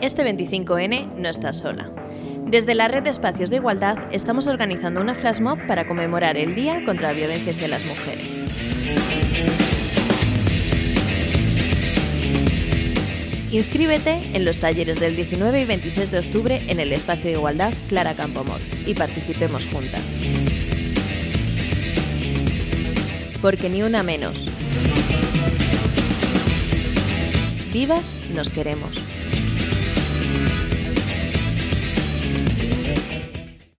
Este 25N no está sola. Desde la Red de Espacios de Igualdad estamos organizando una flash mob para conmemorar el Día contra la Violencia hacia las Mujeres. Inscríbete en los talleres del 19 y 26 de octubre en el Espacio de Igualdad Clara Campomor y participemos juntas. Porque ni una menos. Vivas nos queremos.